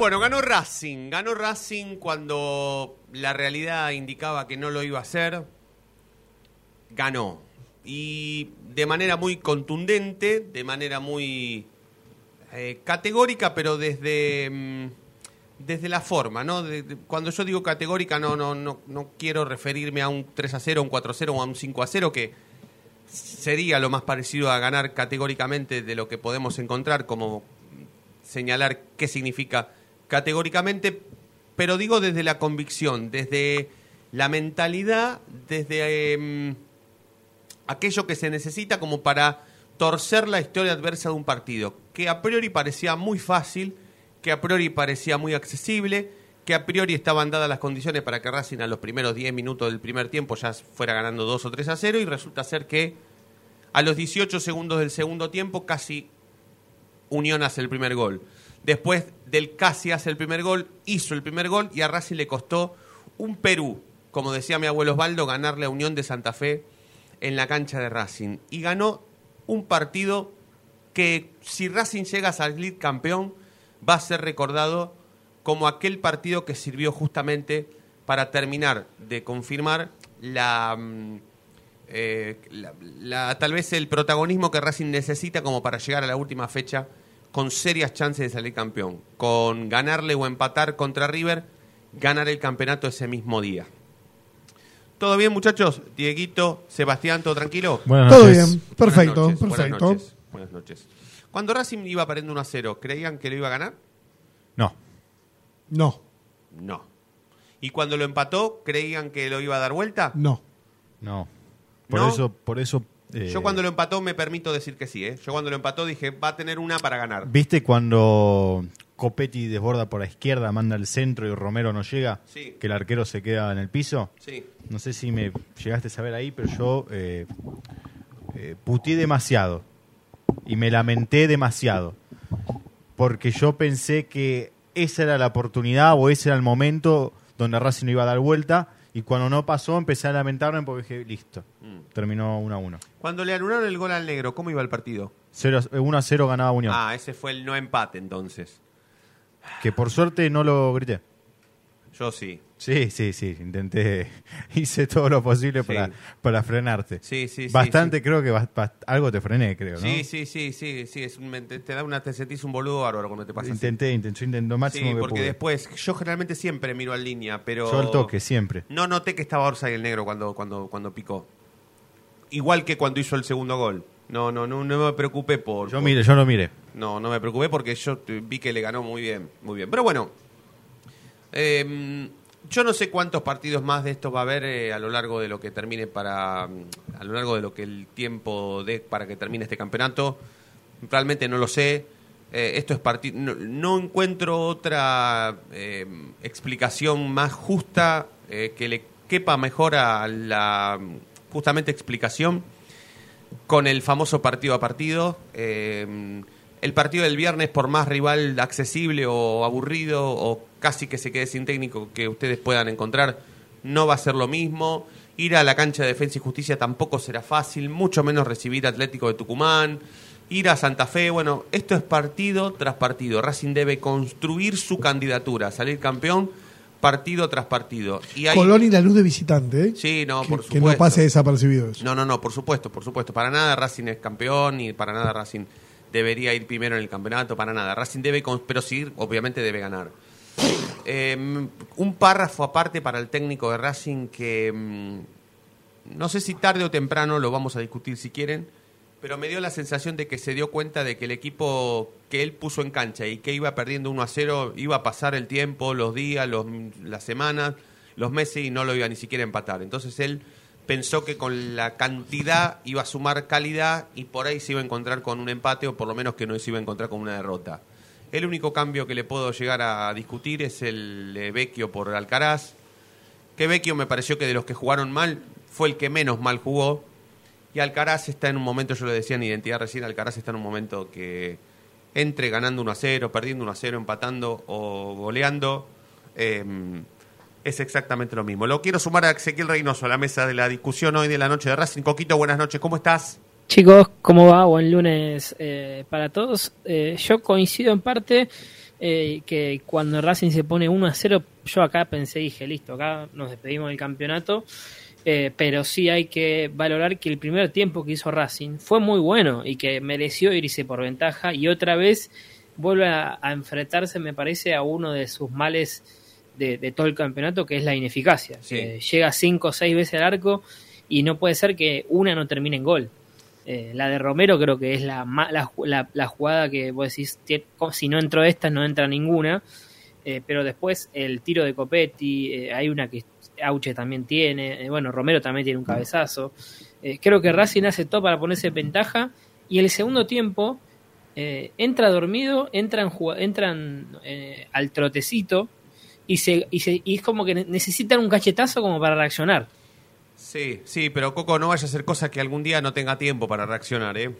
Bueno, ganó Racing. Ganó Racing cuando la realidad indicaba que no lo iba a hacer. Ganó. Y de manera muy contundente, de manera muy eh, categórica, pero desde, mm, desde la forma, ¿no? Cuando yo digo categórica, no, no, no, no quiero referirme a un 3 a 0, un 4 a 0 o a un 5 a 0, que sería lo más parecido a ganar categóricamente de lo que podemos encontrar como señalar qué significa categóricamente, pero digo desde la convicción, desde la mentalidad, desde em, aquello que se necesita como para torcer la historia adversa de un partido, que a priori parecía muy fácil, que a priori parecía muy accesible, que a priori estaban dadas las condiciones para que Racing a los primeros 10 minutos del primer tiempo ya fuera ganando 2 o 3 a 0 y resulta ser que a los 18 segundos del segundo tiempo casi Unión hace el primer gol. Después del casi hace el primer gol, hizo el primer gol y a Racing le costó un Perú, como decía mi abuelo Osvaldo, ganarle a Unión de Santa Fe en la cancha de Racing. Y ganó un partido que si Racing llega a salir campeón, va a ser recordado como aquel partido que sirvió justamente para terminar de confirmar la, mm, eh, la- la- tal vez el protagonismo que Racing necesita como para llegar a la última fecha con serias chances de salir campeón, con ganarle o empatar contra River, ganar el campeonato ese mismo día. ¿Todo bien, muchachos? Dieguito, Sebastián, ¿todo tranquilo? Buenas Todo noches. bien, perfecto, Buenas noches, perfecto. Buenas noches, buenas noches. Cuando Racing iba perdiendo 1 a 0, ¿creían que lo iba a ganar? No, No, No. ¿Y cuando lo empató, creían que lo iba a dar vuelta? no. no. Por ¿No? eso, por eso. Eh, Yo cuando lo empató me permito decir que sí, ¿eh? Yo cuando lo empató dije, va a tener una para ganar. ¿Viste cuando Copetti desborda por la izquierda, manda al centro y Romero no llega? Sí. Que el arquero se queda en el piso. Sí. No sé si me llegaste a saber ahí, pero yo eh, eh, puteé demasiado. Y me lamenté demasiado. Porque yo pensé que esa era la oportunidad o ese era el momento donde Racing no iba a dar vuelta. Y cuando no pasó, empecé a lamentarme porque dije, listo. Mm. Terminó 1 a 1. Cuando le anularon el gol al negro, ¿cómo iba el partido? 1 a 0 ganaba Unión. Ah, ese fue el no empate entonces. Que por suerte no lo grité. Yo sí. Sí, sí, sí. Intenté. Hice todo lo posible Sí. para, para frenarte. Sí, sí, sí, Bastante, sí. creo que bast- bast- algo te frené, creo, ¿no? Sí, sí, sí, sí, sí, es un- te, te da una, te sentís un boludo bárbaro cuando te pasa. Intenté, intenté, lo máximo Sí, que porque pude. después, yo generalmente siempre miro en línea, pero... Yo al toque, siempre. No noté que estaba Orsa y el negro cuando, cuando, cuando picó. Igual que cuando hizo el segundo gol. No, no, no, no me preocupé por... Yo por- mire, yo lo miré. No, no me preocupé porque yo vi que le ganó muy bien, muy bien. Pero bueno, eh, yo no sé cuántos partidos más de estos va a haber eh, a lo largo de lo que termine para, mm, a lo largo de lo que el tiempo dé para que termine este campeonato. Realmente no lo sé. Eh, esto es partido. No, encuentro otra eh, explicación más justa que le quepa mejor a la justamente explicación con el famoso partido a partido. El partido del viernes, por más rival accesible o aburrido o casi que se quede sin técnico que ustedes puedan encontrar, no va a ser lo mismo. Ir a la cancha de Defensa y Justicia tampoco será fácil, mucho menos recibir Atlético de Tucumán. Ir a Santa Fe, bueno, esto es partido tras partido. Racing debe construir su candidatura, salir campeón partido tras partido. Y ahí- Colón y la luz de visitante, ¿eh? Sí, no, que, por que supuesto. no pase desapercibido eso. No, no, no, por supuesto, por supuesto. Para nada Racing es campeón y para nada Racing debería ir primero en el campeonato, para nada. Racing debe, pero sí, obviamente debe ganar. Eh, un párrafo aparte para el técnico de Racing que mm, no sé si tarde o temprano lo vamos a discutir si quieren, pero me dio la sensación de que se dio cuenta de que el equipo que él puso en cancha y que iba perdiendo 1 a 0 iba a pasar el tiempo, los días, los, las semanas, los meses y no lo iba ni siquiera a empatar. Entonces él pensó que con la cantidad iba a sumar calidad y por ahí se iba a encontrar con un empate o por lo menos que no se iba a encontrar con una derrota. El único cambio que le puedo llegar a discutir es el de Vecchio por Alcaraz. Que Vecchio me pareció que de los que jugaron mal fue el que menos mal jugó. Y Alcaraz está en un momento, yo lo decía en Identidad recién, Alcaraz está en un momento que entre ganando 1 a 0, perdiendo 1 a 0, empatando o goleando, eh, es exactamente lo mismo. Lo quiero sumar a Ezequiel Reynoso a la mesa de la discusión hoy de la noche de Racing. Coquito, buenas noches, ¿cómo estás? Chicos, ¿cómo va? Buen lunes eh, para todos. Eh, yo coincido en parte eh, que cuando Racing se pone 1 a 0, yo acá pensé, dije, listo, acá nos despedimos del campeonato. Eh, pero sí hay que valorar que el primer tiempo que hizo Racing fue muy bueno y que mereció irse por ventaja y otra vez vuelve a, a enfrentarse, me parece, a uno de sus males de, de todo el campeonato, que es la ineficacia. Sí. Que llega cinco o seis veces al arco y no puede ser que una no termine en gol. Eh, la de Romero creo que es la, la, la- la jugada que vos decís, si no entró esta, no entra ninguna. Eh, pero después el tiro de Copetti, eh, hay una que Auche también tiene, bueno, Romero también tiene un cabezazo. Creo que Racing hace todo para ponerse en ventaja y el segundo tiempo entra dormido, entran, entran eh, al trotecito y, se, y, se- y es como que ne- necesitan un cachetazo como para reaccionar. Sí, sí, pero Coco, no vaya a hacer cosas que algún día no tenga tiempo para reaccionar, ¿eh?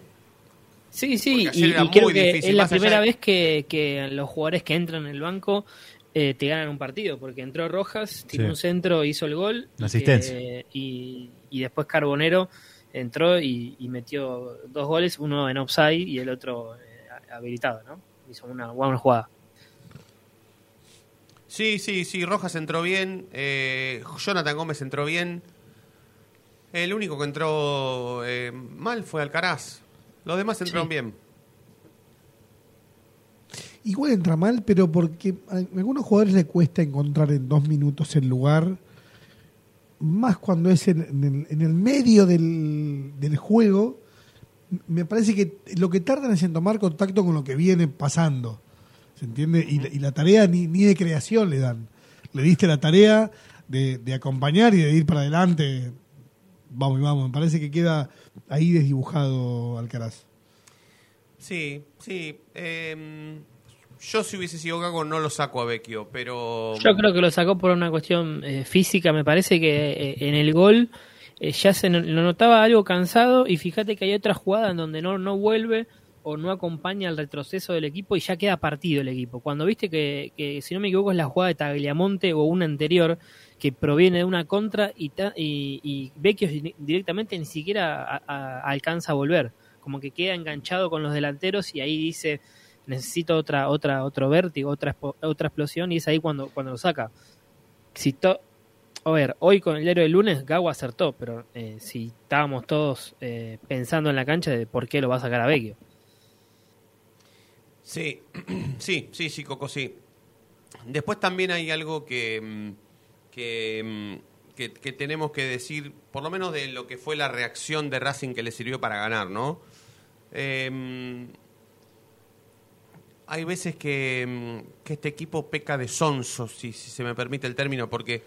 Sí, sí, y, creo muy que difícil, es la primera de- vez que, que los jugadores que entran en el banco eh, te ganan un partido, porque entró Rojas, tiró Sí. un centro, hizo el gol. La y asistencia. que- y, y después Carbonero entró y, y metió dos goles, uno en offside y el otro eh, habilitado, ¿no? Hizo una buena jugada. Sí, sí, sí, Rojas entró bien, eh, Jonathan Gómez entró bien. El único que entró eh, mal fue Alcaraz. Los demás entraron Sí. bien. Igual entra mal, pero porque a algunos jugadores le cuesta encontrar en dos minutos el lugar, más cuando es en, en el, en el medio del, del juego. Me parece que lo que tardan es en tomar contacto con lo que viene pasando. ¿Se entiende? Y, la- y la tarea ni, ni de creación le dan. Le diste la tarea de, de acompañar y de ir para adelante. Vamos y vamos. Me parece que queda ahí desdibujado Alcaraz. Sí, sí. eh, yo si hubiese sido Gago no lo saco a Vecchio, pero... Yo creo que lo sacó por una cuestión eh, física, me parece que eh, en el gol eh, ya se no- lo notaba algo cansado y fíjate que hay otra jugada en donde no, no vuelve o no acompaña el retroceso del equipo y ya queda partido el equipo. Cuando viste que, que, si no me equivoco, es la jugada de Tagliamonte o una anterior que proviene de una contra y, y, Vecchio di- directamente ni siquiera alcanza a volver. Como que queda enganchado con los delanteros y ahí dice necesito otra otra otro vértigo, otra otra explosión y es ahí cuando cuando lo saca. Si to- a ver, hoy con el diario del lunes Gago acertó, pero eh, si estábamos todos eh, pensando en la cancha de por qué lo va a sacar a Vecchio. Sí, sí, sí, sí, Coco, sí. Después también hay algo que, mm, que, mm, que, que tenemos que decir, por lo menos de lo que fue la reacción de Racing que le sirvió para ganar, ¿no? Eh, hay veces que, mm, que este equipo peca de sonso, si, si se me permite el término, porque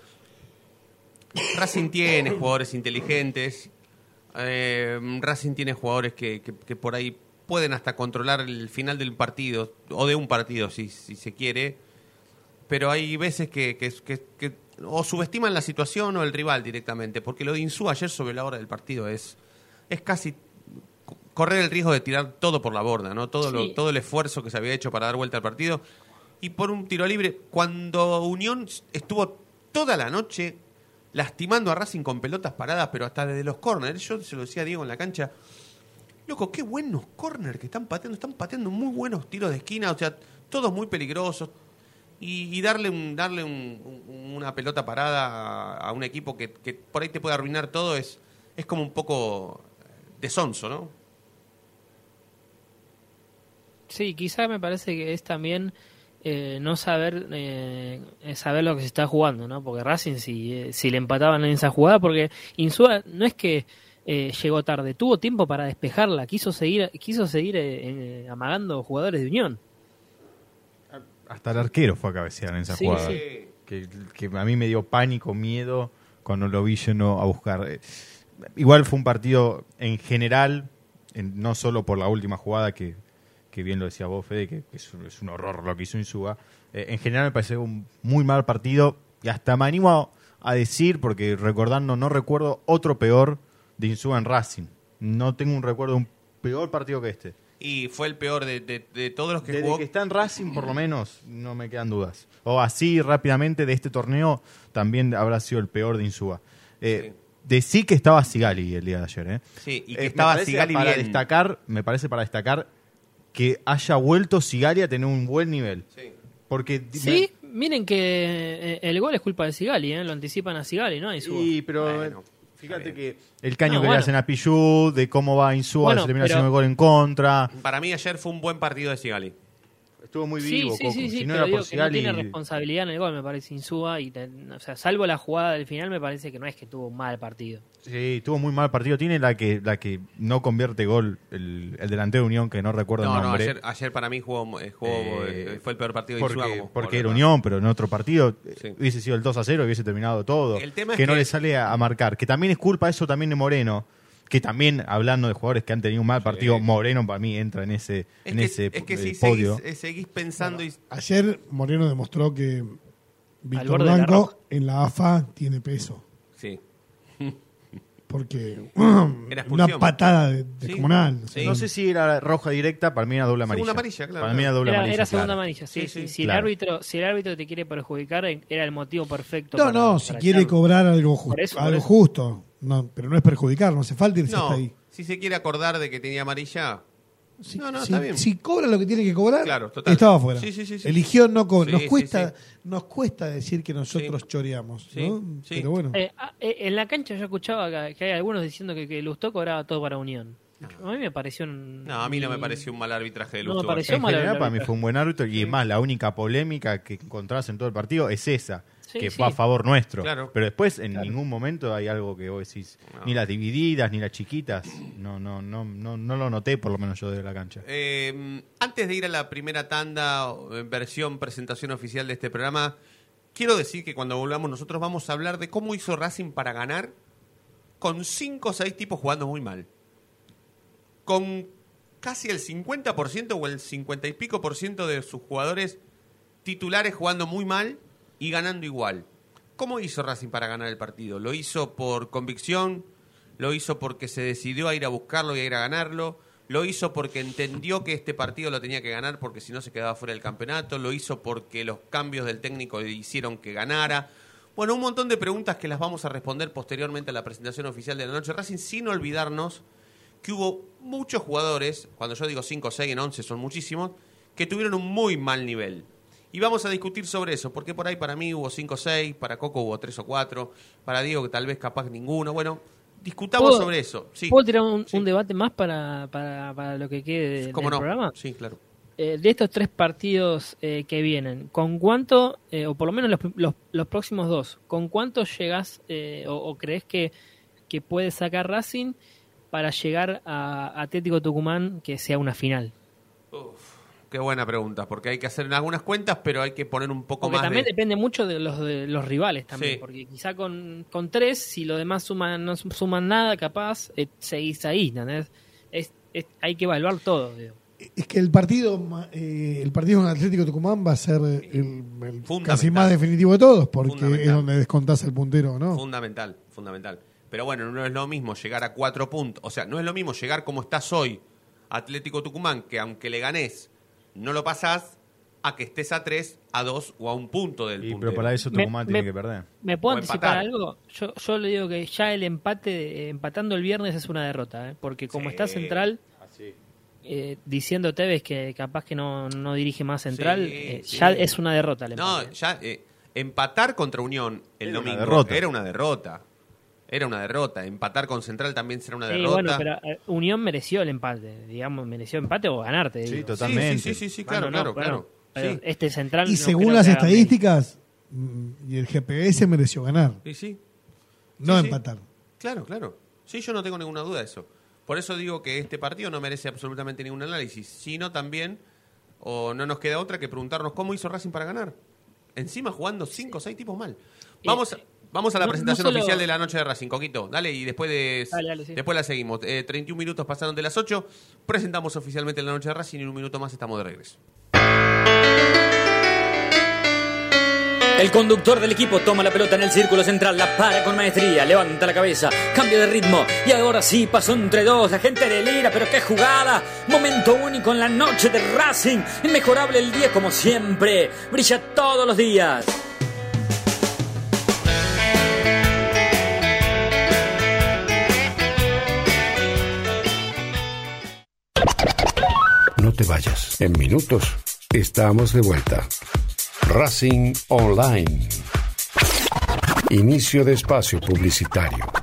Racing tiene jugadores inteligentes, eh, Racing tiene jugadores que, que- por ahí pueden hasta controlar el final del partido, o de un partido si, si se quiere, pero hay veces que o subestiman la situación o el rival directamente, porque lo de Insúa ayer sobre la hora del partido es, es casi co- correr el riesgo de tirar todo por la borda, ¿no? Todo, lo- todo el esfuerzo que se había hecho para dar vuelta al partido. Y por un tiro libre, cuando Unión estuvo toda la noche lastimando a Racing con pelotas paradas, pero hasta desde los corners. Yo se lo decía a Diego en la cancha. Loco, qué buenos corners que están pateando. Están pateando muy buenos tiros de esquina, o sea, todos muy peligrosos. Y, y darle un, darle un- un- una pelota parada a, un equipo que, que por ahí te puede arruinar todo es, es como un poco de sonso, ¿no? Sí, quizá me parece que es también eh, no saber eh, saber lo que se está jugando, ¿no? Porque Racing si, eh, si le empataban en esa jugada, porque Insúa no es que eh, llegó tarde, tuvo tiempo para despejarla, quiso seguir quiso seguir eh, amagando jugadores de Unión. Hasta el arquero fue a cabecear en esa Sí, jugada. sí. Que, que a mí me dio pánico, miedo cuando lo vi lleno a buscar. Eh, Igual fue un partido en general, en- no solo por la última jugada que, que bien lo decía vos, Fede, que, que es, un, es un horror lo que hizo Insúa. Eh, en general me pareció un muy mal partido y hasta me animo a, a decir, porque recordando, no recuerdo otro peor de Insúa en Racing. No tengo un recuerdo de un peor partido que este. Y fue el peor de, de- de todos los que Desde jugó. que está en Racing, por lo menos, no me quedan dudas. O así, rápidamente, de este torneo, también habrá sido el peor de Insúa. Eh, Decí que estaba Sigali el día de ayer. ¿eh? Sí, y que Eh, estaba Sigali para bien. destacar, Me parece para destacar que haya vuelto Sigali a tener un buen nivel. Sí. Porque Sí, miren que eh, el gol es culpa de Sigali, ¿eh? lo anticipan a Sigali, ¿no? Sí, pero Bueno, fíjate que el caño No, que bueno. le hacen a Pichu, de cómo va Insúa, Bueno, se termina haciendo el gol en contra. Para mí ayer fue un buen partido de Sigali. Estuvo muy vivo, sí, Coco. sí, sí, si no pero era digo por que no tiene responsabilidad en el gol, me parece Insúa. Y te- o sea, salvo la jugada del final, me parece que no es que tuvo un mal partido. Sí, tuvo muy mal partido. Tiene la que la que no convierte gol, el, el delantero de Unión, que no recuerdo No, el no, nombre. ayer, ayer para mí jugó, eh, jugó, Eh, fue el peor partido de porque, Insúa como porque era. Unión, pero en otro partido eh, Sí. hubiese sido el 2 a 0, hubiese terminado todo. El tema es que no que- le sale a, a marcar. Que también es culpa eso también de Moreno. Que también, hablando de jugadores que han tenido un mal partido, Moreno para mí entra en ese, Es en que, ese es que eh, si podio. seguís, eh, seguís pensando y... Ayer Moreno demostró que Víctor la Blanco en la AFA tiene peso. Sí. Porque una patada de, Sí. descomunal. o sea, Sí. No sé si era roja directa, para mí era doble amarilla. Segunda amarilla, claro, Para mí era doble Era, amarilla. era segunda claro. amarilla, sí, Sí, sí. sí, Si, claro. el árbitro, si el árbitro te quiere perjudicar, era el motivo perfecto. No, para- no, para si quiere cobrar algo, ju- Por eso, por algo eso. justo. No, pero no es perjudicar, no hace falta irse No, hasta ahí. si se quiere acordar de que tenía amarilla... Si, No, no, si- está bien. si cobra lo que tiene que cobrar, Claro, total. estaba afuera. Sí, sí, sí, sí. Eligió no cobrar. Sí, nos, sí, cuesta, sí. nos cuesta decir que nosotros Sí. choreamos. Sí, ¿no? sí. Pero bueno. Eh, ah, eh, en la cancha yo escuchaba que, hay algunos diciendo que, que Lustó cobraba todo para Unión. A mí me pareció un... No, a mí no me pareció un mal arbitraje de No me Lustó. pareció En mal general, para mí fue un buen árbitro y es más, la única polémica que encontrás en todo el partido es esa, Sí, que sí. fue a favor nuestro. Claro. Pero después en ningún momento hay algo que vos decís, No. ni las divididas, ni las chiquitas, no, no, no, no, no lo noté por lo menos yo desde la cancha. Eh, antes de ir a la primera tanda, en versión presentación oficial de este programa, quiero decir que cuando volvamos nosotros vamos a hablar de cómo hizo Racing para ganar con 5 o 6 tipos jugando muy mal. Con casi el 50% o el 50 y pico por ciento de sus jugadores titulares jugando muy mal y ganando igual. ¿Cómo hizo Racing para ganar el partido? ¿Lo hizo por convicción? ¿Lo hizo porque se decidió a ir a buscarlo y a ir a ganarlo? ¿Lo hizo porque entendió que este partido lo tenía que ganar porque si no se quedaba fuera del campeonato? ¿Lo hizo porque los cambios del técnico le hicieron que ganara? Bueno, un montón de preguntas que las vamos a responder posteriormente a la presentación oficial de la noche Racing, sin olvidarnos que hubo muchos jugadores, cuando yo digo 5, 6, en 11 son muchísimos, que tuvieron un muy mal nivel. Y vamos a discutir sobre eso, porque por ahí para mí hubo 5 o 6, para Coco hubo 3 o 4, para Diego que tal vez capaz ninguno. Bueno, discutamos ¿Puedo- sobre eso. Sí, ¿Puedo tirar un, Sí. un debate más para, para, para lo que quede ¿Cómo del no? programa? Sí, claro. Eh, de estos tres partidos eh, que vienen, ¿con cuánto, eh, o por lo menos los, los, los próximos dos, ¿con cuánto llegás eh, o, o crees que, que puede sacar Racing para llegar a Atlético Tucumán que sea una final? Uf, qué buena pregunta, porque hay que hacer algunas cuentas, pero hay que poner un poco Porque más también de... depende mucho de los, de los rivales también, Sí. porque quizá con, con tres, si los demás suman, no suman nada, capaz, eh, seguís ahí. Es, es- hay que evaluar todo. digo. Es que el partido eh, el partido con Atlético Tucumán va a ser el, casi más definitivo de todos, porque es donde descontás el puntero, ¿no? Fundamental, fundamental. Pero bueno, no es lo mismo llegar a cuatro puntos. O sea, no es lo mismo llegar como estás hoy, Atlético Tucumán, que aunque le ganés, no lo pasás, a que estés a tres, a dos o a un punto del Y, puntero. pero para eso Tucumán me- tiene que perder. ¿Me puedo O anticipar empatar. algo? Yo, yo le digo que ya el empate, empatando el viernes es una derrota, ¿eh? porque como Sí. está Central, eh, diciendo Tevez que capaz que no, no dirige más Central, Sí, eh, sí. ya es una derrota el No, ya eh, empatar contra Unión el Era domingo era una derrota. Era una derrota. Empatar con Central también será una Sí, derrota. bueno, pero eh, Unión mereció el empate, digamos, mereció empate o ganarte. Sí, digo. totalmente. Sí, sí, sí, sí, claro, Bueno, no, claro, claro. pero Sí. Este central. Y no según las estadísticas, mm, y el GPS mereció ganar, Sí, sí. no Sí, sí. empatar. Claro, claro. Sí, yo no tengo ninguna duda de eso. Por eso digo que este partido no merece absolutamente ningún análisis, sino también, o no nos queda otra que preguntarnos cómo hizo Racing para ganar. Encima jugando cinco o seis tipos mal. Vamos, Eh, vamos a la no- no presentación solo- oficial de la noche de Racing, Coquito. Dale, y después de Dale, dale, sí. después la seguimos. Eh, 31 minutos pasaron de las 8. Presentamos oficialmente la noche de Racing y en un minuto más estamos de regreso. El conductor del equipo toma la pelota en el círculo central, la para con maestría, levanta la cabeza, cambio de ritmo y ahora sí pasó entre dos. La gente delira, pero qué jugada. Momento único en la noche de Racing. Inmejorable el día como siempre. Brilla todos los días. En minutos estamos de vuelta. Racing Online. Inicio de espacio publicitario.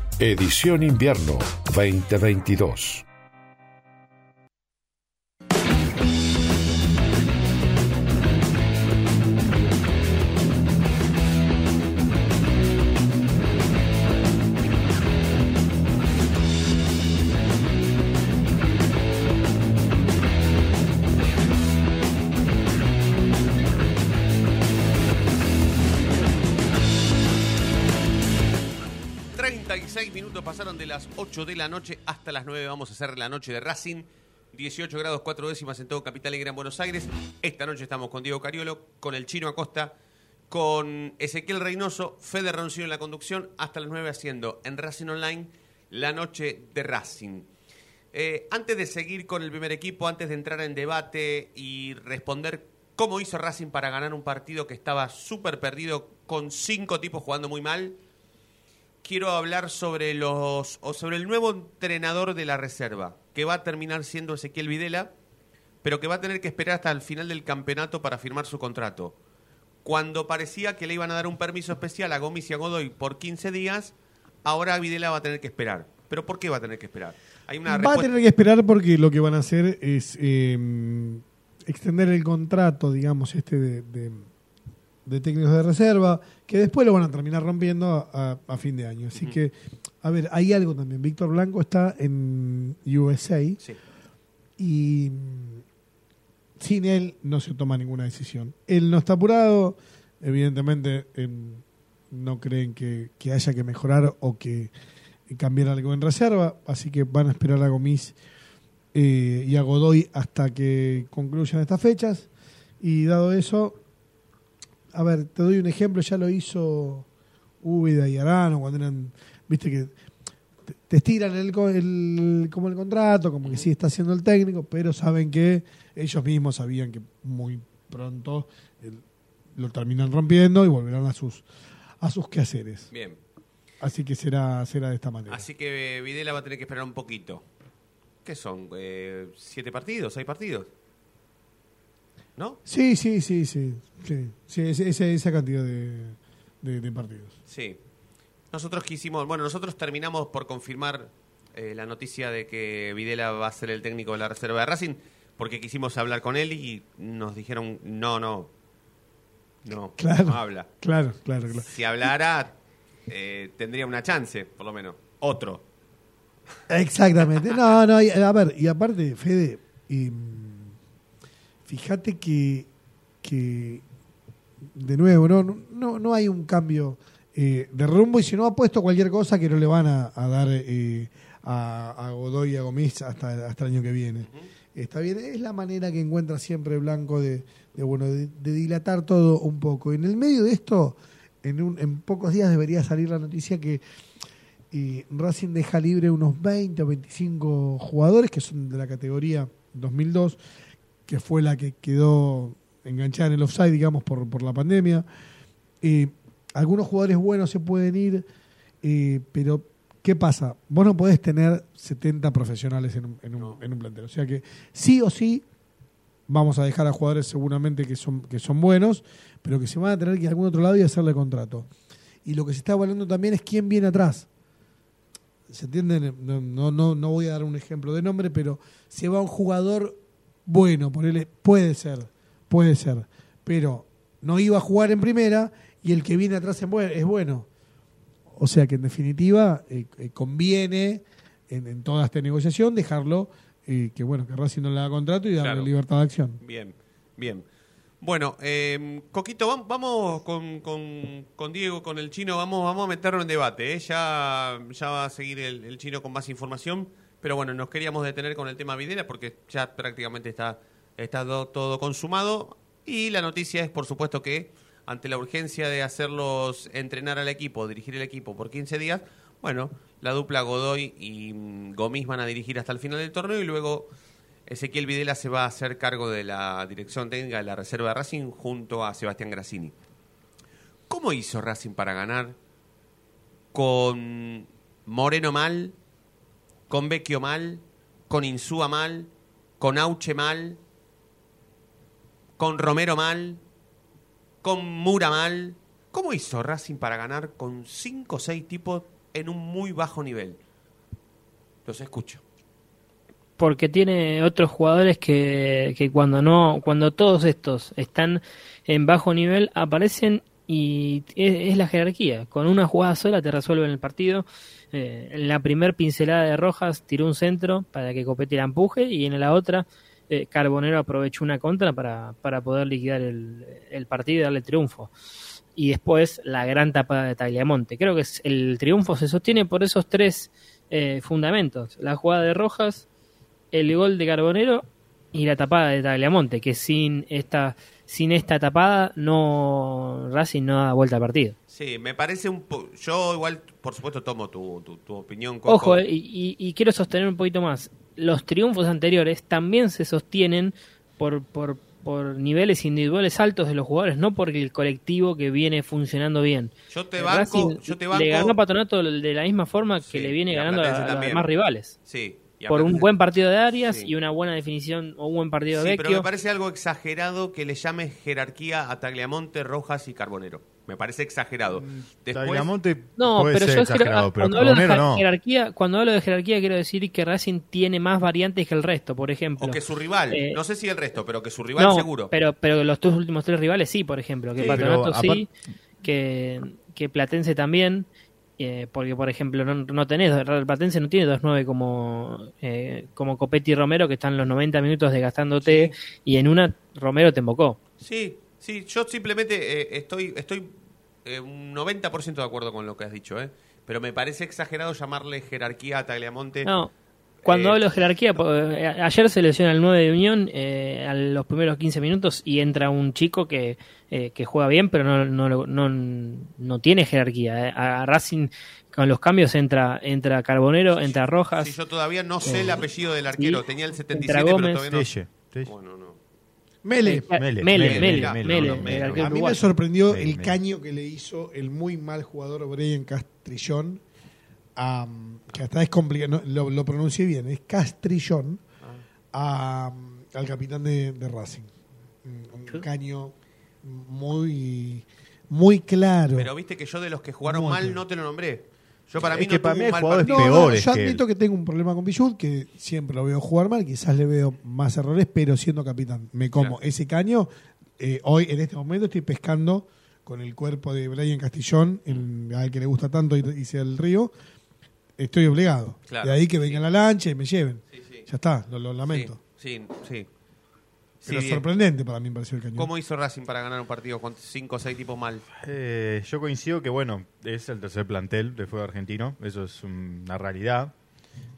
Edición invierno 2022. Noche hasta las 9. Vamos a hacer la noche de Racing. 18 grados 4 décimas en todo Capital y Gran Buenos Aires. Esta noche estamos con Diego Cariolo, con el Chino Acosta, con Ezequiel Reynoso, Fede Roncino en la conducción, hasta las 9 haciendo en Racing Online la noche de Racing. Eh, antes de seguir con el primer equipo, antes de entrar en debate y responder cómo hizo Racing para ganar un partido que estaba súper perdido con cinco tipos jugando muy mal, quiero hablar sobre los o sobre el nuevo entrenador de la reserva, que va a terminar siendo Ezequiel Videla, pero que va a tener que esperar hasta el final del campeonato para firmar su contrato. Cuando parecía que le iban a dar un permiso especial a Gómez y a Godoy por 15 días, ahora Videla va a tener que esperar. ¿Pero por qué va a tener que esperar? Hay una va a tener que esperar porque lo que van a hacer es eh, extender el contrato, digamos, este de de técnicos de reserva, que después lo van a terminar rompiendo a, fin de año. Así que, a ver, hay algo también. Víctor Blanco está en USA y mm, sin él no se toma ninguna decisión. Él no está apurado, evidentemente no creen que, haya que mejorar o que cambiar algo en reserva, así que van a esperar a Gomis eh, y a Godoy hasta que concluyan estas fechas. Y dado eso, a ver, te doy un ejemplo, ya lo hizo Úbeda y Arano cuando eran, viste que te estiran el, como el contrato, como que sí está haciendo el técnico, pero saben que ellos mismos sabían que muy pronto lo terminan rompiendo y volverán a sus a sus quehaceres. Bien. Así que será será de esta manera. Así que Videla va a tener que esperar un poquito. ¿Qué son? Eh, ¿Siete partidos? ¿Seis partidos? ¿No? Sí, sí, sí, sí. sí, esa, esa cantidad de, partidos. Sí. Nosotros quisimos, bueno, nosotros terminamos por confirmar eh, la noticia de que Videla va a ser el técnico de la reserva de Racing, porque quisimos hablar con él y nos dijeron, no, no, no, claro, no habla. Claro, claro, claro. Si hablara, eh, tendría una chance, por lo menos. Otro. Exactamente. No, no, a ver, y aparte, Fede, y, fíjate que, que de nuevo, no, no, no hay un cambio eh, de rumbo y si no ha puesto cualquier cosa que no le van a, dar eh, a, Godoy y a Gomis hasta, hasta el año que viene. Está bien, es la manera que encuentra siempre Blanco de, bueno, de, dilatar todo un poco. En el medio de esto, en, un, en pocos días debería salir la noticia que eh, Racing deja libre unos 20 o 25 jugadores que son de la categoría 2002 que fue la que quedó enganchada en el offside, digamos, por, por la pandemia. Eh, algunos jugadores buenos se pueden ir, eh, pero ¿qué pasa? Vos no podés tener 70 profesionales en un, en, un, plantel. O sea que sí o sí vamos a dejar a jugadores seguramente que son, que son buenos, pero que se van a tener que ir a algún otro lado y hacerle contrato. Y lo que se está evaluando también es quién viene atrás. ¿Se entienden? No, no, no voy a dar un ejemplo de nombre, pero se va un jugador bueno, ponele, puede ser, puede ser, pero no iba a jugar en primera y el que viene atrás es bueno. O sea que en definitiva eh, eh, conviene en, toda esta negociación dejarlo eh, que bueno que Racing no le da contrato y darle libertad de acción. Bien, bien. Bueno, eh, Coquito, vamos con, con, Diego, con el chino, vamos, vamos a meterlo en debate. Ya, ya va a seguir el, el chino con más información. Pero bueno, nos queríamos detener con el tema Videla porque ya prácticamente está, todo consumado. Y la noticia es, por supuesto, que ante la urgencia de hacerlos entrenar al equipo, dirigir el equipo por 15 días, bueno, la dupla Godoy y mm, Gomis van a dirigir hasta el final del torneo y luego Ezequiel Videla se va a hacer cargo de la dirección técnica de la reserva de Racing junto a Sebastián Grassini. ¿Cómo hizo Racing para ganar con Moreno mal, con Vecchio mal, con Insúa mal, con Auche mal, con Romero mal, con Mura mal. ¿Cómo hizo Racing para ganar con 5 o 6 tipos en un muy bajo nivel? Los escucho. porque tiene otros jugadores que, que cuando no cuando todos estos están en bajo nivel aparecen y es, es la jerarquía con una jugada sola te resuelven el partido Eh, en la primer pincelada de Rojas tiró un centro para que Copetti la empuje y en la otra eh, Carbonero aprovechó una contra para, para poder liquidar el, el partido y darle triunfo y después la gran tapada de Tagliamonte. Creo que el triunfo se sostiene por esos tres eh, fundamentos. La jugada de Rojas, el gol de Carbonero y la tapada de Tagliamonte, que sin esta, sin esta tapada no Racing no da vuelta al partido. Sí, me parece un po Yo igual, por supuesto, tomo tu, tu, tu opinión. Coco. Ojo, eh, y, y- y quiero sostener un poquito más. Los triunfos anteriores también se sostienen por, por, por niveles individuales altos de los jugadores, no por el colectivo que viene funcionando bien. Yo te Eh, banco, Racing yo te banco. Le ganó Patronato de la misma forma que Sí, le viene ganando a, a los demás rivales. Sí. Y Por un buen partido de Arias Sí. y una buena definición o un buen partido Sí, de pero me Vecchio. parece algo exagerado que le llames jerarquía a Tagliamonte, Rojas y Carbonero. Me parece exagerado. Después, Tagliamonte No, puede pero ser yo exagerado, quiero, pero cuando, hablo de Carbonero jer- no. jerarquía, cuando hablo de jerarquía quiero decir que Racing tiene más variantes que el resto, por ejemplo. o que su rival, Eh, no sé si el resto, pero que su rival no, seguro. Pero, pero los dos últimos tres rivales sí, por ejemplo. Que Sí, Patronato sí, que, que Platense también. Eh, porque, por ejemplo, no, no tenés, el Platense no tiene 2-9 como, eh, como Copetti y Romero, que están los 90 minutos desgastándote, y en una Romero te embocó. Sí, sí, yo simplemente eh, estoy, estoy eh, un 90% de acuerdo con lo que has dicho, ¿eh? Pero me parece exagerado llamarle jerarquía a Tagliamonte. No, cuando Eh, hablo de jerarquía, eh, ayer se lesiona el 9 de Unión eh, a los primeros 15 minutos y entra un chico que, eh, que juega bien, pero no, no, lo- no, no tiene jerarquía. eh. A Racing con los cambios entra entra Carbonero, entra Rojas. Si yo todavía no sé el apellido del arquero, tenía el Entra 77, pero Gómez. todavía no. Telle, Telle. Bueno, no. Mele. Eh, Mele, Mele, Mele, Mele, A mí me sorprendió el caño que le hizo el muy mal jugador Brian Castrillón, a, que hasta es complicado, no, lo, lo pronuncié bien, es Castrillón, a, al capitán de, de Racing. Un, un caño muy, muy claro. Pero viste que yo de los que jugaron Muy mal no te lo nombré. Yo para Es mí que no para tuvo mí jugadores no, yo que admito él. que tengo un problema con Pichut, que siempre lo veo jugar mal, quizás le veo más errores, pero siendo capitán, me como Claro. ese caño. eh, hoy, en este momento, estoy pescando con el cuerpo de Brian Castillón, el, al que le gusta tanto ir- irse al río. Estoy obligado. Claro. De ahí que venga la lancha y me lleven. Sí, sí. Ya está, lo, lo lamento. Sí, sí. sí. Pero Sí, sorprendente para mí me pareció el cañón. ¿Cómo hizo Racing para ganar un partido con 5 o 6 tipos mal? Eh, yo coincido que, bueno, es el tercer plantel del fútbol argentino, eso es un- una realidad.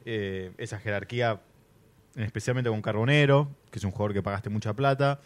Eh, esa jerarquía, especialmente con Carbonero, que es un jugador que pagaste mucha plata,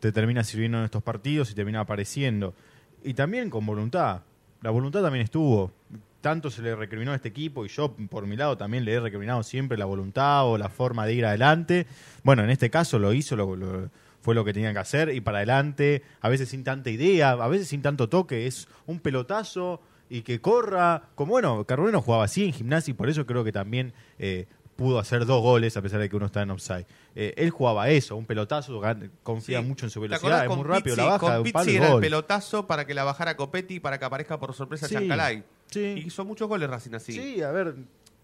te termina sirviendo en estos partidos y termina apareciendo. Y también con voluntad. La voluntad también estuvo. Tanto se le recriminó a este equipo y yo, por mi lado, también le he recriminado siempre la voluntad o la forma de ir adelante. Bueno, en este caso lo hizo, lo- lo- fue lo que tenían que hacer, y para adelante, a veces sin tanta idea, a veces sin tanto toque, es un pelotazo y que corra. Como bueno, Carbonero jugaba así en gimnasia y por eso creo que también eh, pudo hacer dos goles a pesar de que uno está en offside. Eh, él jugaba eso, un pelotazo, confía Sí. mucho en su ¿Te velocidad, es muy rápido, la baja Con un palo era el pelotazo para que la bajara Copetti y para que aparezca por sorpresa Sí, Chancalay. Sí. Y hizo muchos goles Racing así. Sí, a ver.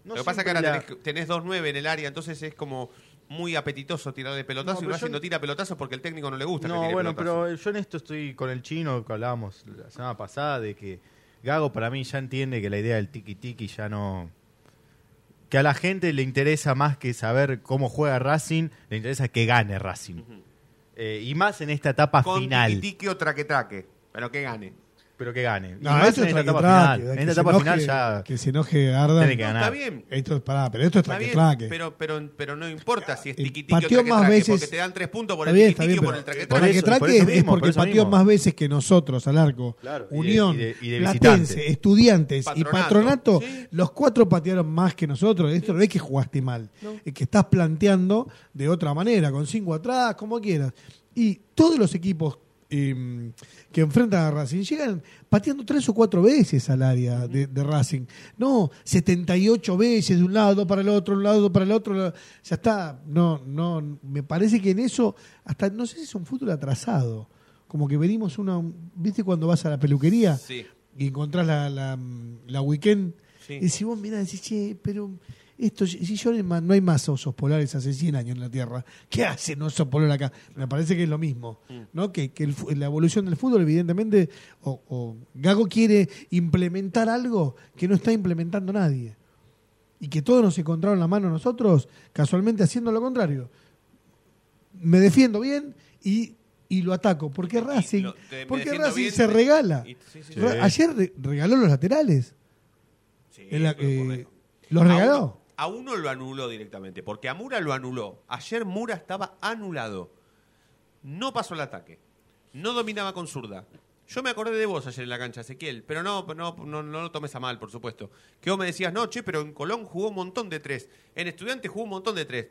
no Lo que pasa es que ahora la- tenés, tenés 2-9 en el área, entonces es como muy apetitoso tirarle pelotazo No, y Racing yo- no tira pelotazo porque el técnico no le gusta que No, tire bueno, pelotazo. pero yo en esto estoy con el chino que hablábamos la semana pasada de que Gago para mí ya entiende que la idea del tiki tiki ya no que a la gente le interesa más que saber cómo juega Racing, le interesa que gane Racing. Eh, y más en esta etapa Con final, tiki-tiki o traque-traque, pero que gane. Pero que gane. Y No, más esto en es esta etapa traque-traque, final. que En esta etapa enoje- final ya Que se enoje Ardan. tiene que No, ganar. está bien. Esto es, pará, pero esto es Está bien, traque-traque. pero, pero, pero no importa si es tiki-tiki o pateó más traque-traque, veces- porque te dan tres puntos por el bien, bien, o por el Por traque-traque. eso- traque-traque por eso es porque por pateó mismo. más veces que nosotros al arco. Claro, y de- Unión, y de- y de Platense. Estudiantes y Patronato, Patronato, sí. los cuatro patearon más que nosotros. Esto no es que jugaste mal, es que estás planteando de otra manera, con cinco atrás, como quieras. Y todos los equipos eh, que enfrentan a Racing. Llegan pateando tres o cuatro veces al área de, de Racing. No, 78 veces de un lado para el otro, un lado para el otro. Ya está. No, no. Me parece que en eso, hasta no sé si es un fútbol atrasado. Como que venimos una. ¿Viste cuando vas a la peluquería Sí. y encontrás la, la, la weekend? Sí. Y si vos mirás, decís, che, pero esto, si yo no hay más- osos polares hace 100 años en la Tierra, ¿qué hacen osos polares acá? Me parece que es lo mismo, Mm. ¿no? Que, que el la evolución del fútbol, evidentemente, o, o Gago quiere implementar algo que no está implementando nadie. Y que todos nos encontraron la mano nosotros, casualmente haciendo lo contrario. Me defiendo bien y, y lo ataco. Porque Racing, lo- te- me porque Racing bien, se regala. y- sí, sí, Sí. Ra- Ayer re- regaló los laterales. Sí, En la- pero eh, correcto. ¿Los regaló? A uno lo anuló directamente, porque a Mura lo anuló. Ayer Mura estaba anulado. No pasó el ataque. No dominaba con zurda. Yo me acordé de vos ayer en la cancha, Ezequiel, pero no, no, no, no lo tomes a mal, por supuesto. Que vos me decías, no, che, pero en Colón jugó un montón de tres. En Estudiantes jugó un montón de tres.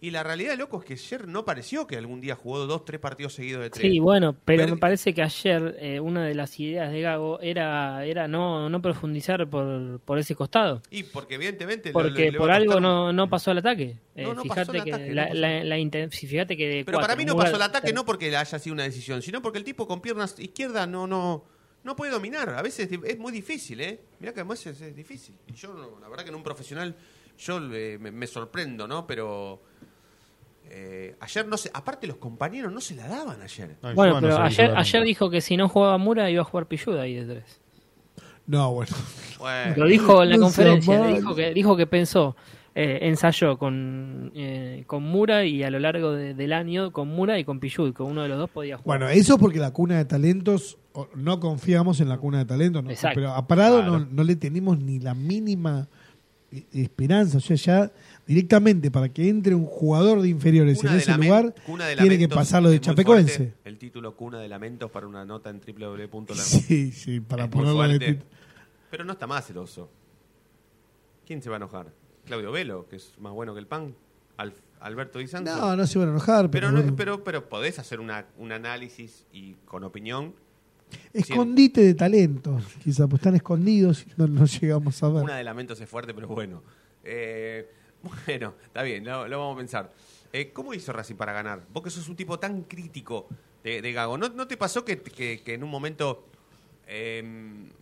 Y la realidad, loco, es que ayer no pareció que algún día jugó dos, tres partidos seguidos de tres. Sí, bueno, pero me parece que ayer eh, una de las ideas de Gago era era no, no profundizar por, por ese costado. Y porque evidentemente... Porque por algo no, no pasó al ataque. Eh, No, no pasó fíjate el que ataque, no la, pasó. la, la inten- si fíjate que de Pero para mí no pasó el ataque no porque haya sido una decisión, sino porque el tipo con piernas izquierdas no no no puede dominar. A veces es muy difícil, ¿eh? Mirá que además es, es difícil. Y yo, la verdad que en un profesional, yo eh, me, me sorprendo, ¿no? Pero eh, ayer no sé, aparte los compañeros no se la daban ayer. No, Bueno, no pero ayer, ayer dijo que si no jugaba Mura iba a jugar Pilluda ahí de tres. No, bueno. Bueno, Lo dijo en la No conferencia, dijo que, dijo que pensó, eh, ensayó con, eh, con Mura y a lo largo de- del año con Mura y con Pillud, que uno de los dos podía jugar. Bueno, eso porque la cuna de talentos, no confiamos en la cuna de talentos, ¿no? Pero a Parado Claro. no, no le tenemos ni la mínima eh, esperanza. O sea, ya directamente para que entre un jugador de inferiores Cuna en de ese lugar, tiene que pasarlo de Chapecoense. fuerte. El título Cuna de Lamentos para una nota en www.la. Sí, sí, para Es ponerlo fuerte. tit- Pero no está más el oso. ¿Quién se va a enojar? Claudio Velo, que es más bueno que el pan. Al- Alberto Di Santo. No, no se van a enojar, pero, pero, no- bueno. pero, pero podés hacer una, un análisis y con opinión. Escondite de talentos, quizá, pues están escondidos y no los llegamos a ver. Una de lamentos es fuerte, pero bueno. Eh, bueno, está bien, lo, lo vamos a pensar. Eh, ¿Cómo hizo Racing para ganar? Vos que sos un tipo tan crítico de, de Gago. ¿No, no te pasó que, que- que en un momento eh,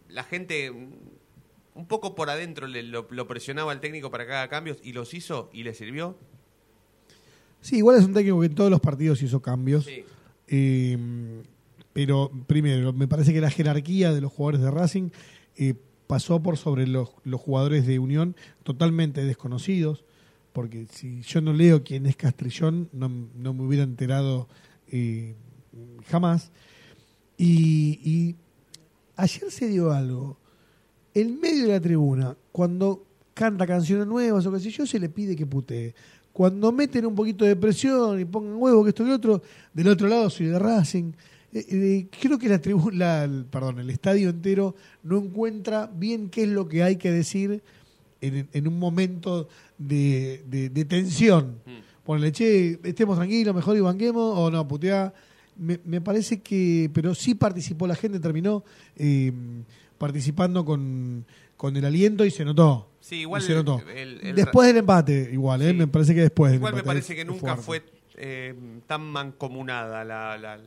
la gente un poco por adentro le, lo, lo presionaba al técnico para que haga cambios y los hizo y le sirvió? Sí, igual es un técnico que en todos los partidos hizo cambios. Sí. Eh, pero primero, me parece que la jerarquía de los jugadores de Racing eh, pasó por sobre los, los jugadores de Unión totalmente desconocidos, porque si yo no leo quién es Castrillón, no, no me hubiera enterado eh, jamás. Y, ayer se dio algo. En medio de la tribuna, cuando canta canciones nuevas o qué sé yo, se le pide que putee. Cuando meten un poquito de presión y pongan huevo, que esto y otro, del otro lado soy de Racing. Eh, eh, creo que la tribuna, el- perdón, el estadio entero no encuentra bien qué es lo que hay que decir en, en un momento de, de- de tensión. Ponle, che, estemos tranquilos, mejor y banquemos, o no, puteá. Me, me parece que, pero sí participó la gente, terminó eh, participando con, con el aliento y se notó. Sí, igual se notó. el- el- después del empate, igual, ¿eh? Me parece que después del Igual me parece que nunca fue eh, tan mancomunada la, la-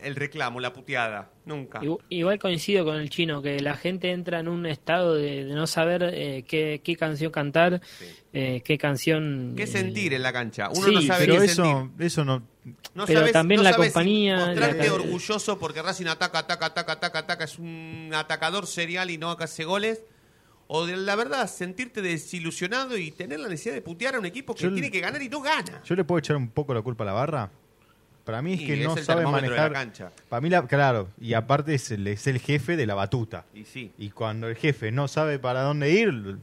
el reclamo, la puteada. Nunca. Igu- Igual coincido con el chino, que la gente entra en un estado de, de no saber eh, qué, qué canción cantar, eh, qué canción... ¿Qué eh, sentir en la cancha? Uno Sí, no sabe Pero qué eso, sentir. eso no. No pero sabes- también no la sabes compañía, mostrarte la- orgulloso porque Racing ataca, ataca, ataca, ataca, ataca, es un atacador serial y no hace goles. O de la verdad, sentirte desilusionado y tener la necesidad de putear a un equipo que Yo- tiene que ganar y no gana. Yo le puedo echar un poco la culpa a la barra. Para mí es que no sabe de la manejar. cancha. Para mí, la, claro, y aparte es el, es el jefe de la batuta. Y sí. Y cuando el jefe no sabe para dónde ir,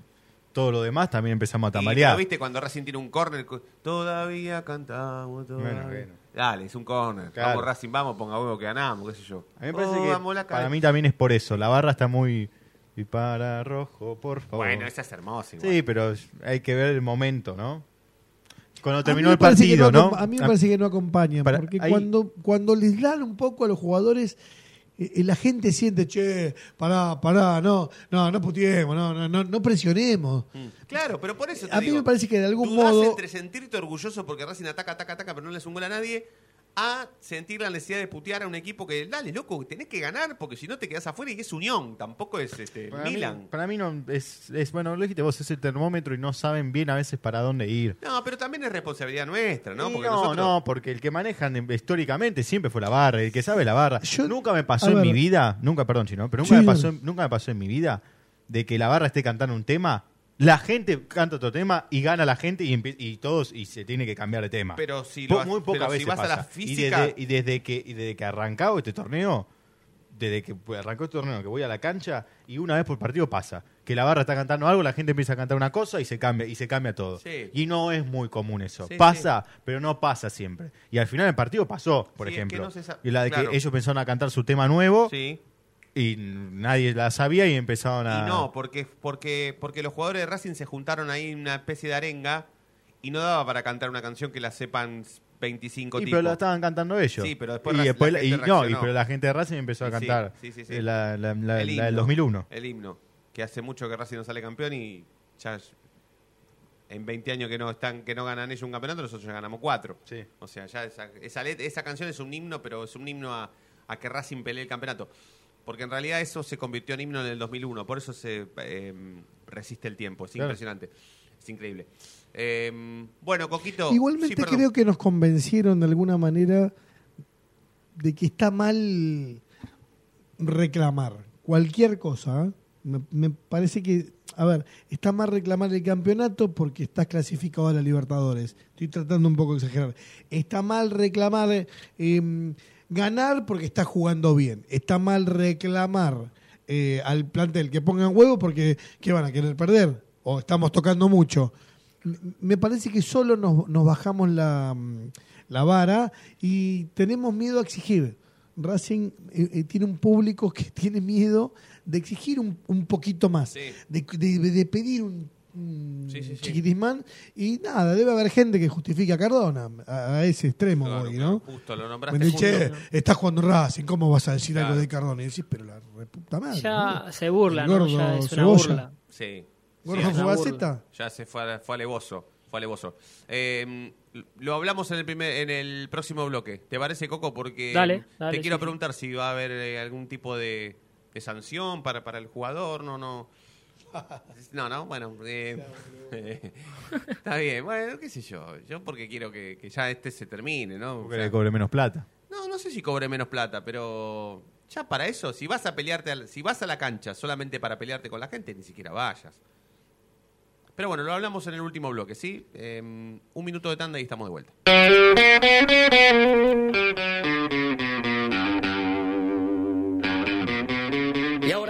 todo lo demás también empezamos a tambalear. viste cuando Racing tiene un córner, co- todavía cantamos, todavía. Bueno, bueno. Dale, es un córner. Claro. Vamos Racing, vamos, ponga huevo que ganamos, qué sé yo. A mí me parece Oh, que para mí también es por eso. La barra está muy. Y para rojo, por favor. Bueno, esa es hermosa igual. Sí, pero hay que ver el momento, ¿no? Cuando A mí terminó me el parece que partido, ¿no? A mí me Ah, parece que no acompañan, Para- porque ahí- cuando, cuando les dan un poco a los jugadores, eh, eh, la gente siente, che, pará, pará, no, no, no putiemos, no, no, no, no presionemos. Claro, pero por eso te A mí digo, me parece que de algún modo- entre sentirte orgulloso porque Racing ataca, ataca, ataca, pero no le hace un gol a nadie, a sentir la necesidad de putear a un equipo que, dale, loco, tenés que ganar porque si no te quedás afuera y es Unión, tampoco es este Para mí, Milan. para mí no es, es bueno, lo dijiste vos, es el termómetro y no saben bien a veces para dónde ir. No, pero también es responsabilidad nuestra, ¿no? Porque no, nosotros... no, porque el que manejan históricamente siempre fue la barra, el que sabe la barra. Yo- nunca me pasó en ver. mi vida, nunca, perdón, chino, pero nunca Sí, me pasó, nunca me pasó en mi vida de que la barra esté cantando un tema, la gente canta otro tema y gana la gente y, todos y se tiene que cambiar de tema. Pero si lo muy pocas si veces vas a la pasa. física- y, desde, y desde que y desde que arrancado este torneo, desde que arrancó este torneo que voy a la cancha y una vez por partido pasa que la barra está cantando algo, la gente empieza a cantar una cosa y se cambia y se cambia todo. Sí. Y no es muy común eso. Sí, pasa, pero no pasa siempre. Y al final del partido pasó, por Sí, es que ejemplo. no y la de claro. que ellos empezaron a cantar su tema nuevo Sí. Y nadie la sabía y empezaron a Y no, porque, porque, porque los jugadores de Racing se juntaron ahí en una especie de arenga y no daba para cantar una canción que la sepan 25 Y tipos. pero la estaban cantando ellos. Sí, pero después y la- después la la- y, no, y pero la gente de Racing empezó a cantar sí, sí, sí. la, la- la- El la del himno, 2001. El himno, que hace mucho que Racing no sale campeón y ya en 20 años que no están que no ganan ellos un campeonato, nosotros ya ganamos cuatro. Sí. O sea, ya esa, esa, esa canción es un himno, pero es un himno a, a que Racing pelee el campeonato. Porque en realidad eso se convirtió en himno en el 2001, por eso se eh, resiste el tiempo, es Claro. impresionante, es increíble. Eh, bueno, Coquito. Igualmente sí, creo que nos convencieron de alguna manera de que está mal reclamar cualquier cosa. ¿eh? Me, me parece que, a ver, está mal reclamar el campeonato porque estás clasificado a la Libertadores. Estoy tratando un poco de exagerar. Está mal reclamar eh, ganar porque estás jugando bien. Está mal reclamar eh, al plantel que pongan huevo porque ¿qué van a querer perder? O estamos tocando mucho. Me parece que solo nos, nos bajamos la, mm, la vara y tenemos miedo a exigir. Racing eh, eh, tiene un público que tiene miedo de exigir un, un poquito más, Sí. de, de- de pedir un, un Sí, sí, sí. chiquitismán y nada, debe haber gente que justifique a Cardona a, a ese extremo Claro, ¿no? Justo, lo Me nombraste dice, justo. che, estás jugando Racing, ¿cómo vas a decir algo de Cardona? Y decís, pero la reputa madre. Ya se burla, ¿no? gordo Ya es una burla. Sí. ¿Gordo Fogaceta? Ya se fue, a- fue alevoso. Fue alevoso. Eh, lo hablamos en el primer, en el próximo bloque. ¿Te parece, Coco? Porque Dale, dale, te quiero sí, sí. preguntar si va a haber eh, algún tipo de, de sanción para, para el jugador. No, no. No, no, bueno. eh, está bien, bueno, qué sé yo. Yo porque quiero que, que ya este se termine, ¿no? O Porque sea, le cobre menos plata. no, no sé si cobre menos plata, pero ya para eso, si vas a pelearte, al- si vas a la cancha solamente para pelearte con la gente, ni siquiera vayas. Pero bueno, lo hablamos en el último bloque, ¿sí? Eh, un minuto de tanda y estamos de vuelta.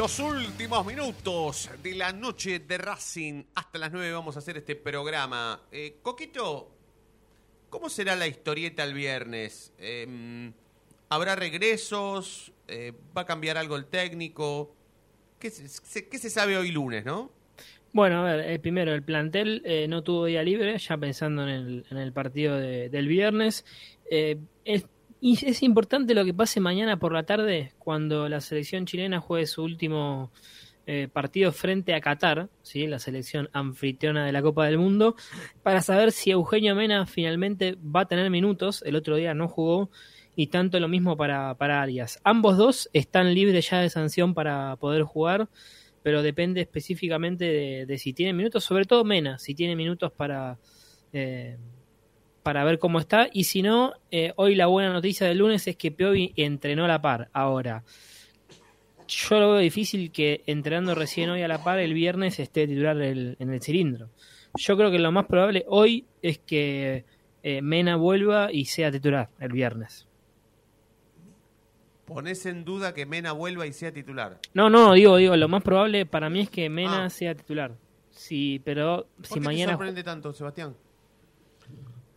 Los últimos minutos de la noche de Racing. Hasta las 9 vamos a hacer este programa. Eh, Coquito, ¿cómo será la historieta el viernes? Eh, ¿Habrá regresos? Eh, ¿Va a cambiar algo el técnico? ¿Qué se, sabe hoy lunes, no? Bueno, a ver, eh, primero, el plantel eh, no tuvo día libre, ya pensando en el, en el partido de- del viernes. Eh, y es importante lo que pase mañana por la tarde, cuando la selección chilena juegue su último eh, partido frente a Qatar, ¿sí? la selección anfitriona de la Copa del Mundo, para saber si Eugenio Mena finalmente va a tener minutos. El otro día no jugó, y tanto lo mismo para, para Arias. Ambos dos están libres ya de sanción para poder jugar pero depende específicamente de, de si tiene minutos, sobre todo Mena, si tiene minutos para, eh, para ver cómo está, y si no, eh, hoy la buena noticia del lunes es que Piovi entrenó a la par. Ahora, yo lo veo difícil que entrenando recién hoy a la par el viernes esté titular el- en el cilindro. Yo creo que lo más probable hoy es que eh, Mena vuelva y sea titular el viernes. ¿Ponés en duda que Mena vuelva y sea titular? No, no, digo, digo, lo más probable para mí es que Mena Ah. sea titular. Sí, pero ¿Por si qué mañana te sorprende tanto, Sebastián?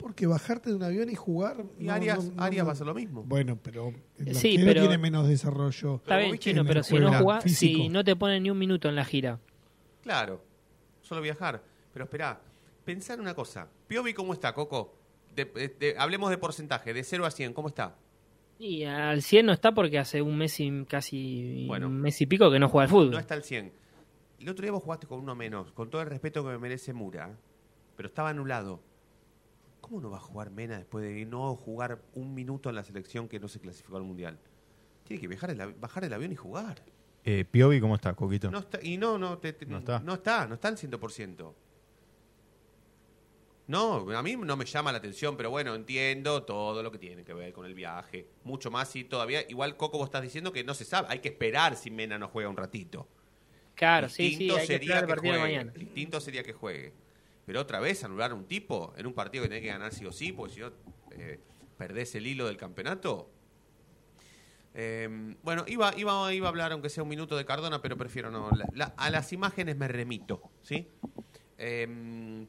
Porque bajarte de un avión y jugar. Y no, Arias, no, no, Arias no. va a hacer lo mismo. Bueno, pero el Sí, pero- tiene menos desarrollo. Está bien, chino, pero si no jugás, si no te ponen ni un minuto en la gira. Claro, solo viajar. Pero esperá, pensá en una cosa. Piovi, ¿cómo está, Coco? De- de- hablemos de porcentaje, de 0 a 100, ¿cómo está? Y al 100 no está porque hace un mes y casi Bueno. un mes y pico que no juega al fútbol. No está al 100. El otro día vos jugaste con uno menos, con todo el respeto que me merece Mura, pero estaba anulado. ¿Cómo no va a jugar Mena después de no jugar un minuto en la selección que no se clasificó al Mundial? Tiene que bajar el, av- bajar el avión y jugar. Eh, Piovi, ¿cómo está, Coquito? No está, y no, no, te- te- No está. no está, no está al 100%. No, a mí no me llama la atención, pero bueno, entiendo todo lo que tiene que ver con el viaje. Mucho más y todavía, igual Coco vos estás diciendo que no se sabe, hay que esperar si Mena no juega un ratito. Claro, sí, sí, hay que sería esperar el que partido de juegue, mañana. Distinto sería que juegue. Pero otra vez anular un tipo en un partido que tiene que ganar sí o sí, porque si no eh, perdés el hilo del campeonato. Eh, bueno, iba, iba, iba a hablar, aunque sea un minuto de Cardona, pero prefiero no. La- a las imágenes me remito, ¿sí? Eh,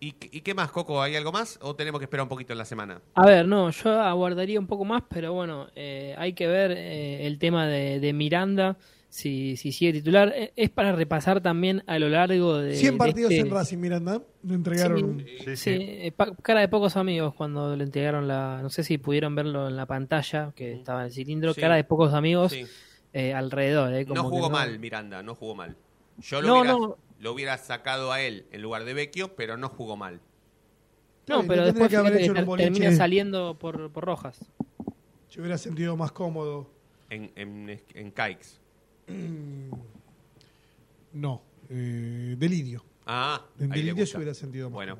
¿y, ¿Y qué más, Coco? ¿Hay algo más o tenemos que esperar un poquito en la semana? A ver, no, yo aguardaría un poco más, pero bueno, eh, hay que ver eh, el tema de Miranda, si, si sigue titular. Eh, Es para repasar también a lo largo de. 100 de partidos este- en Racing, Miranda. Le entregaron. Sí, eh, cara de pocos amigos cuando le entregaron la. No sé si pudieron verlo en la pantalla, que estaba en el cilindro. Sí. Cara de pocos amigos Sí. eh, alrededor. eh, No como jugó mal, Miranda, no jugó mal. Yo lo, No, hubiera, no. lo hubiera sacado a él en lugar de Vecchio, pero no jugó mal. No, Sí, pero después que haber hecho un termina saliendo por, por rojas. Se hubiera sentido más cómodo. En, en, en Caix. No, eh, delirio. Ah, En ahí le delirio gusta. se hubiera sentido más Bueno.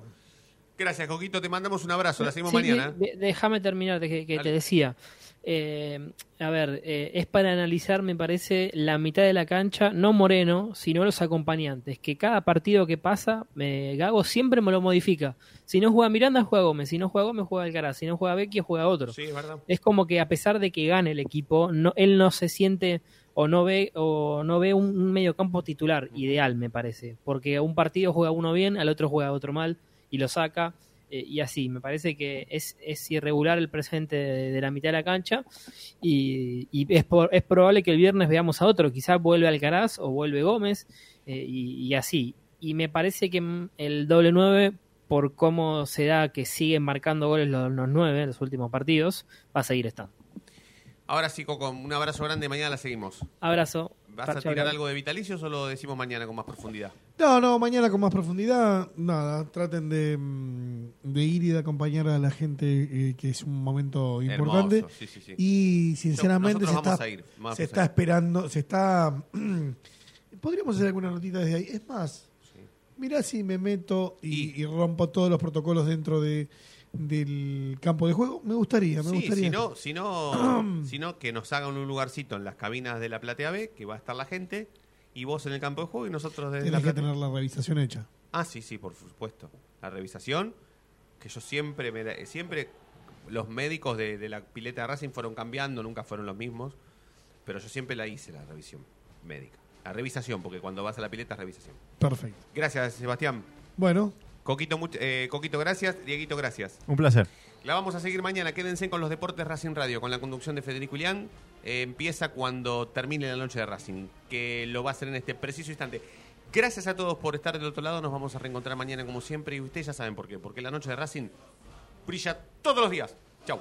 Gracias, Coquito. Te mandamos un abrazo. La seguimos Sí, mañana. de- de- déjame terminar de que, que Dale. te decía. Eh, a ver, eh, es para analizar, me parece, la mitad de la cancha, no Moreno, sino los acompañantes. Que cada partido que pasa, me, Gago siempre me lo modifica. Si no juega Miranda, juega Gómez. Si no juega Gómez, juega Alcaraz. Si no juega Vecchio, juega otro. Sí, es verdad. Es como que a pesar de que gane el equipo, no, él no se siente o no ve o no ve un, mediocampo titular ideal, me parece. Porque a un partido juega uno bien, al otro juega otro mal y lo saca. eh, y así, me parece que es, es irregular el presente de, de la mitad de la cancha y, y es, por- es probable que el viernes veamos a otro, quizás vuelve Alcaraz o vuelve Gómez eh, y, y así. Y me parece que mm, el doble 9, por cómo se da que siguen marcando goles los, los 9 en los últimos partidos, va a seguir estando. Ahora sí, Coco, un abrazo grande. Mañana la seguimos. Abrazo. ¿Vas a tirar algo de vitalicios o lo decimos mañana con más profundidad? No, no, mañana con más profundidad, nada, traten de, mm, de ir y de acompañar a la gente, eh, que es un momento importante. Hermoso, sí, sí, sí. Y sinceramente se Nosotros está, vamos a ir, se está esperando, se está... Podríamos hacer alguna notita desde ahí. Es más, mirá si me meto y, y rompo todos los protocolos dentro de del campo de juego. Me gustaría, me Sí, gustaría. si no, si no, si no, que nos hagan un lugarcito en las cabinas de la Platea B, que va a estar la gente, y vos en el campo de juego y nosotros desde la que tener la revisación hecha. Ah, sí, sí, por supuesto. La revisación, que yo siempre, me la- siempre los médicos de, de la pileta de Racing fueron cambiando, nunca fueron los mismos, pero yo siempre la hice, la revisión médica. La revisación, porque cuando vas a la pileta es revisación. Perfecto. Gracias, Sebastián. Bueno, Coquito, eh, Coquito, gracias. Dieguito, gracias. Un placer. La vamos a seguir mañana. Quédense con los deportes Racing Radio, con la conducción de Federico Ilián. Eh, empieza cuando termine la noche de Racing, que lo va a hacer en este preciso instante. Gracias a todos por estar del otro lado. Nos vamos a reencontrar mañana como siempre. Y ustedes ya saben por qué. Porque la noche de Racing brilla todos los días. Chau.